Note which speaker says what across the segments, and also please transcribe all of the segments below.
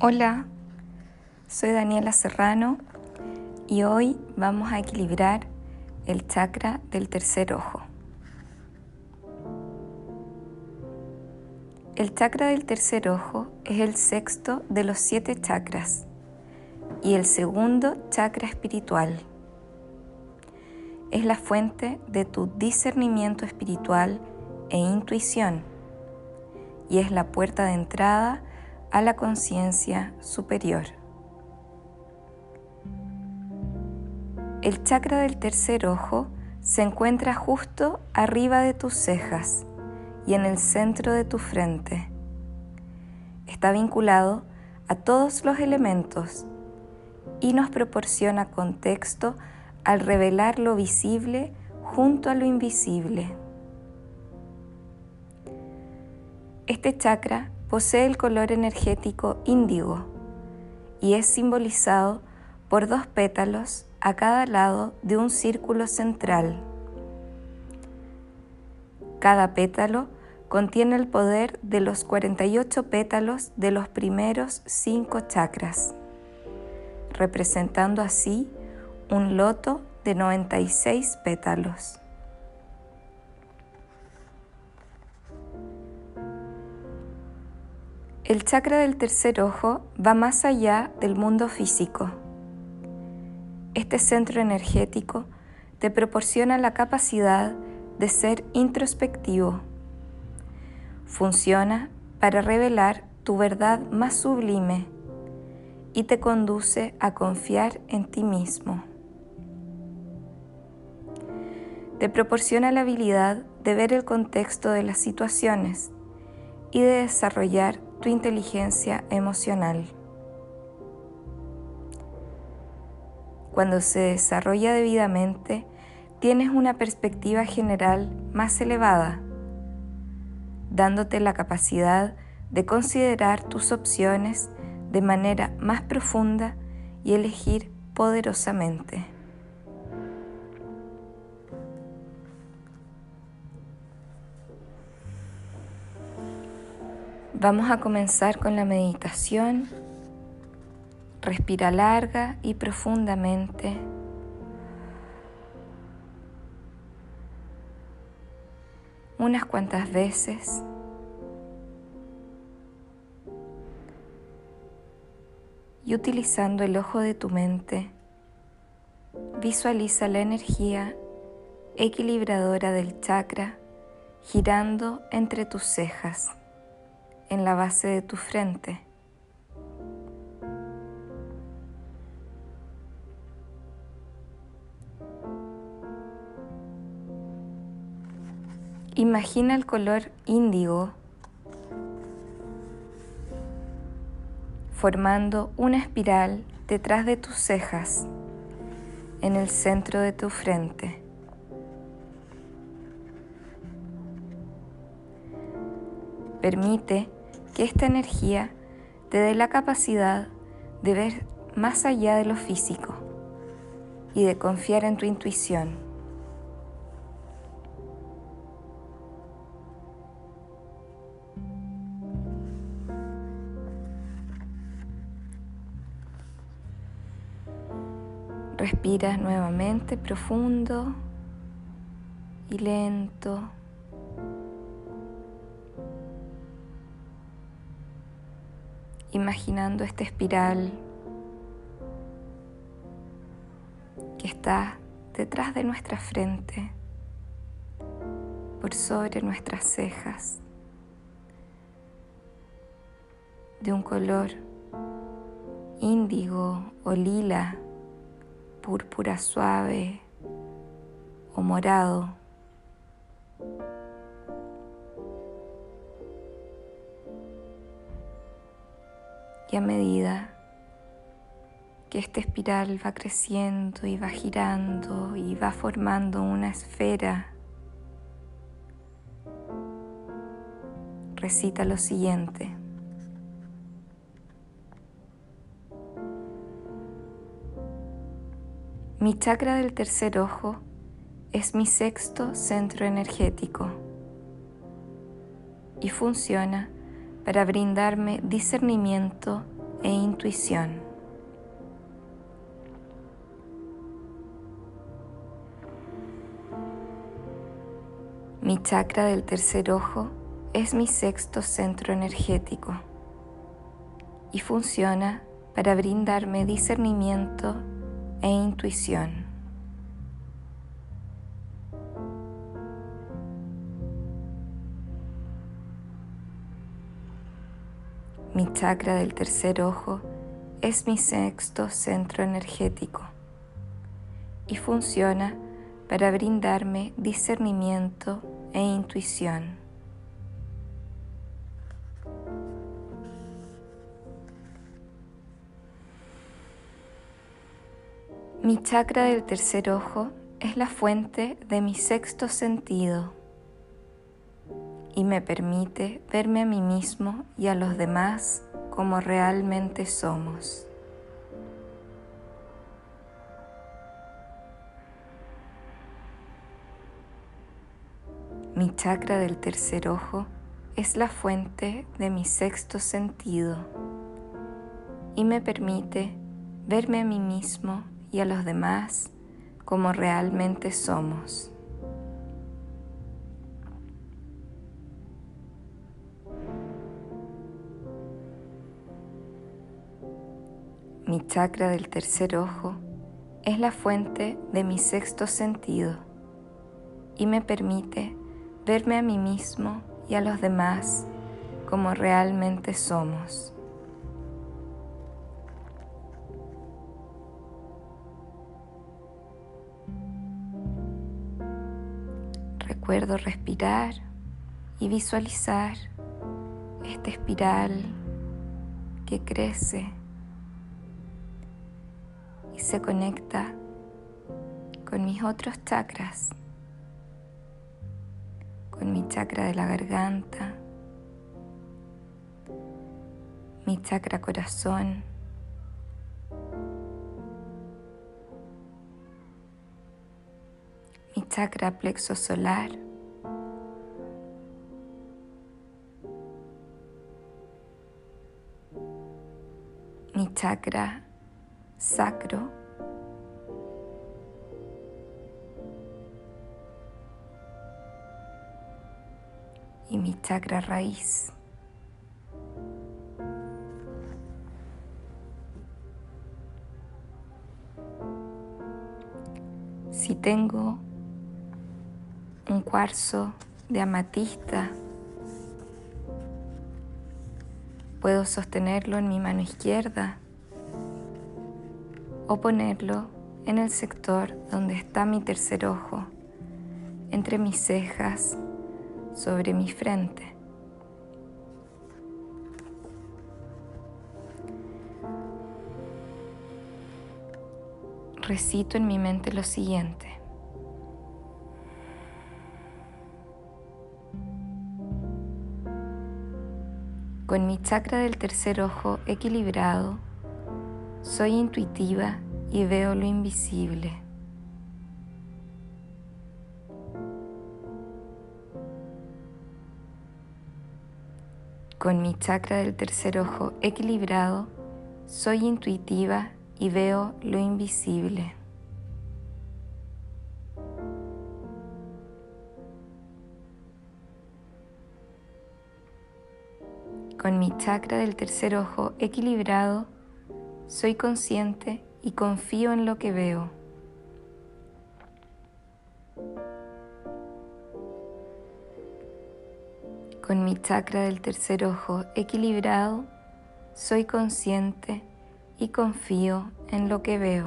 Speaker 1: Hola, soy Daniela Serrano y hoy vamos a equilibrar el chakra del tercer ojo. El chakra del tercer ojo es el sexto de los siete chakras y el segundo chakra espiritual. Es la fuente de tu discernimiento espiritual e intuición y es la puerta de entrada a la conciencia superior. El chakra del tercer ojo se encuentra justo arriba de tus cejas y en el centro de tu frente. Está vinculado a todos los elementos y nos proporciona contexto al revelar lo visible junto a lo invisible. Este chakra posee el color energético índigo y es simbolizado por dos pétalos a cada lado de un círculo central. Cada pétalo contiene el poder de los 48 pétalos de los primeros cinco chakras, representando así un loto de 96 pétalos. El chakra del tercer ojo va más allá del mundo físico. Este centro energético te proporciona la capacidad de ser introspectivo. Funciona para revelar tu verdad más sublime y te conduce a confiar en ti mismo. Te proporciona la habilidad de ver el contexto de las situaciones y de desarrollar tu inteligencia emocional. Cuando se desarrolla debidamente, tienes una perspectiva general más elevada, dándote la capacidad de considerar tus opciones de manera más profunda y elegir poderosamente. Vamos a comenzar con la meditación. Respira larga y profundamente. Unas cuantas veces. Y utilizando el ojo de tu mente, visualiza la energía equilibradora del chakra girando entre tus cejas en la base de tu frente. Imagina el color índigo formando una espiral detrás de tus cejas en el centro de tu frente. Permite que esta energía te dé la capacidad de ver más allá de lo físico y de confiar en tu intuición. Respiras nuevamente profundo y lento. Imaginando esta espiral que está detrás de nuestra frente, por sobre nuestras cejas, de un color índigo o lila, púrpura suave o morado. Y a medida que esta espiral va creciendo y va girando y va formando una esfera, recita lo siguiente. Mi chakra del tercer ojo es mi sexto centro energético y funciona para brindarme discernimiento e intuición. Mi chakra del tercer ojo es mi sexto centro energético y funciona para brindarme discernimiento e intuición. Mi chakra del tercer ojo es mi sexto centro energético y funciona para brindarme discernimiento e intuición. Mi chakra del tercer ojo es la fuente de mi sexto sentido y me permite verme a mí mismo y a los demás como realmente somos. Mi chakra del tercer ojo es la fuente de mi sexto sentido y me permite verme a mí mismo y a los demás como realmente somos. Mi chakra del tercer ojo es la fuente de mi sexto sentido y me permite verme a mí mismo y a los demás como realmente somos. Recuerdo respirar y visualizar esta espiral que crece se conecta con mis otros chakras, con mi chakra de la garganta, mi chakra corazón, mi chakra plexo solar, mi chakra sacro. y mi chakra raíz. Si tengo un cuarzo de amatista, puedo sostenerlo en mi mano izquierda o ponerlo en el sector donde está mi tercer ojo, entre mis cejas, sobre mi frente. Recito en mi mente lo siguiente. Con mi chakra del tercer ojo equilibrado, soy intuitiva y veo lo invisible. Con mi chakra del tercer ojo equilibrado, soy intuitiva y veo lo invisible. Con mi chakra del tercer ojo equilibrado, soy consciente y confío en lo que veo. Con mi chakra del tercer ojo equilibrado, soy consciente y confío en lo que veo.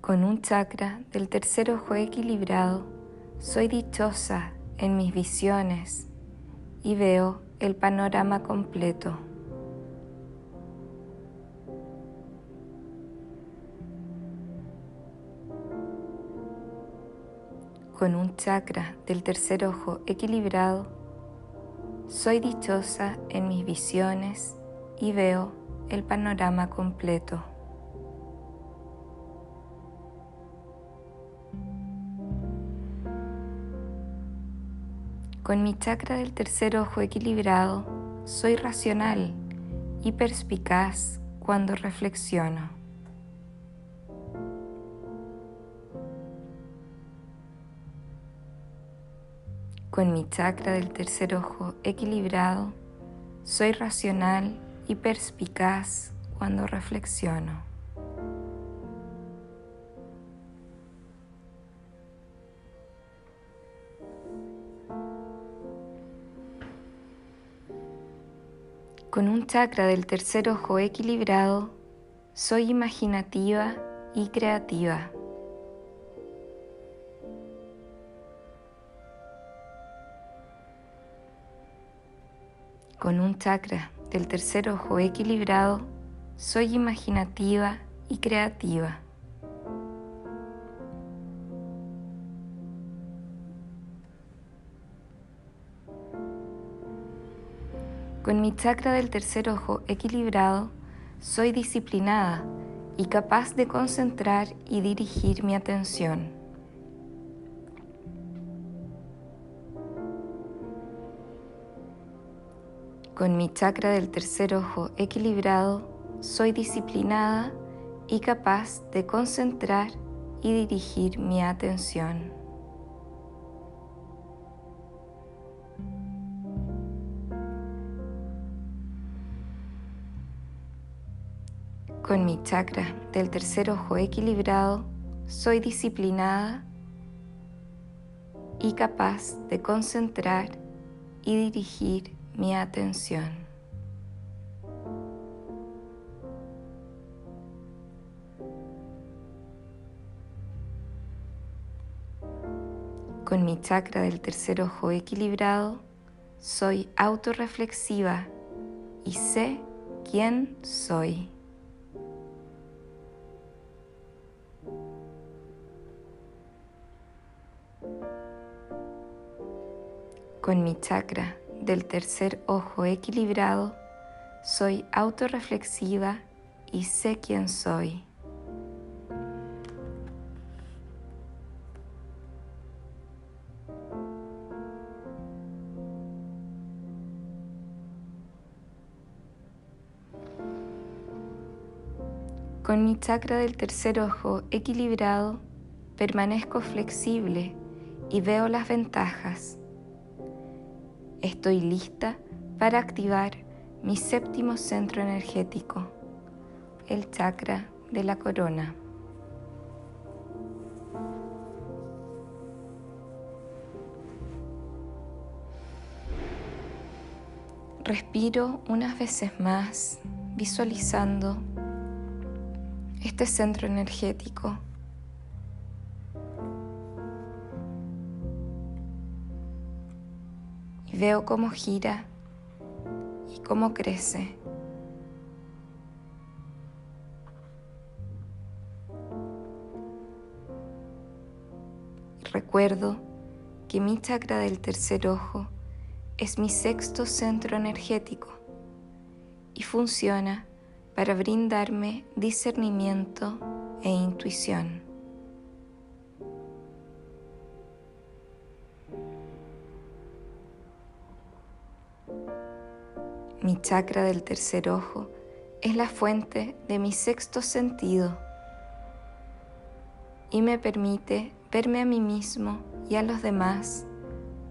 Speaker 1: Con un chakra del tercer ojo equilibrado, soy dichosa en mis visiones y veo el panorama completo. Con un chakra del tercer ojo equilibrado, soy dichosa en mis visiones y veo el panorama completo. Con mi chakra del tercer ojo equilibrado, soy racional y perspicaz cuando reflexiono. Con mi chakra del tercer ojo equilibrado, soy racional y perspicaz cuando reflexiono. Chakra del tercer ojo equilibrado, soy imaginativa y creativa. Con un chakra del tercer ojo equilibrado, soy imaginativa y creativa. Con mi chakra del tercer ojo equilibrado, soy disciplinada y capaz de concentrar y dirigir mi atención. Con mi chakra del tercer ojo equilibrado, soy disciplinada y capaz de concentrar y dirigir mi atención. Con mi chakra del tercer ojo equilibrado, soy disciplinada y capaz de concentrar y dirigir mi atención. Con mi chakra del tercer ojo equilibrado, soy autorreflexiva y sé quién soy. Con mi chakra del tercer ojo equilibrado, soy autorreflexiva y sé quién soy. Con mi chakra del tercer ojo equilibrado, permanezco flexible y veo las ventajas Estoy lista para activar mi séptimo centro energético, el chakra de la corona. Respiro unas veces más visualizando este centro energético veo cómo gira y cómo crece. recuerdo que mi chakra del tercer ojo es mi sexto centro energético y funciona para brindarme discernimiento e intuición. Mi chakra del tercer ojo es la fuente de mi sexto sentido y me permite verme a mí mismo y a los demás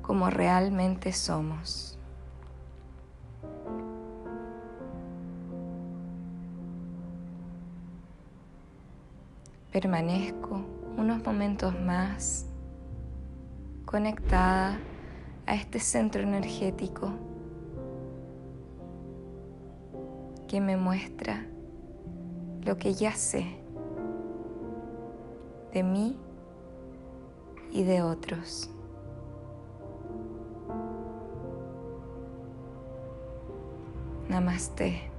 Speaker 1: como realmente somos. Permanezco unos momentos más conectada a este centro energético que me muestra lo que ya sé de mí y de otros. Namaste.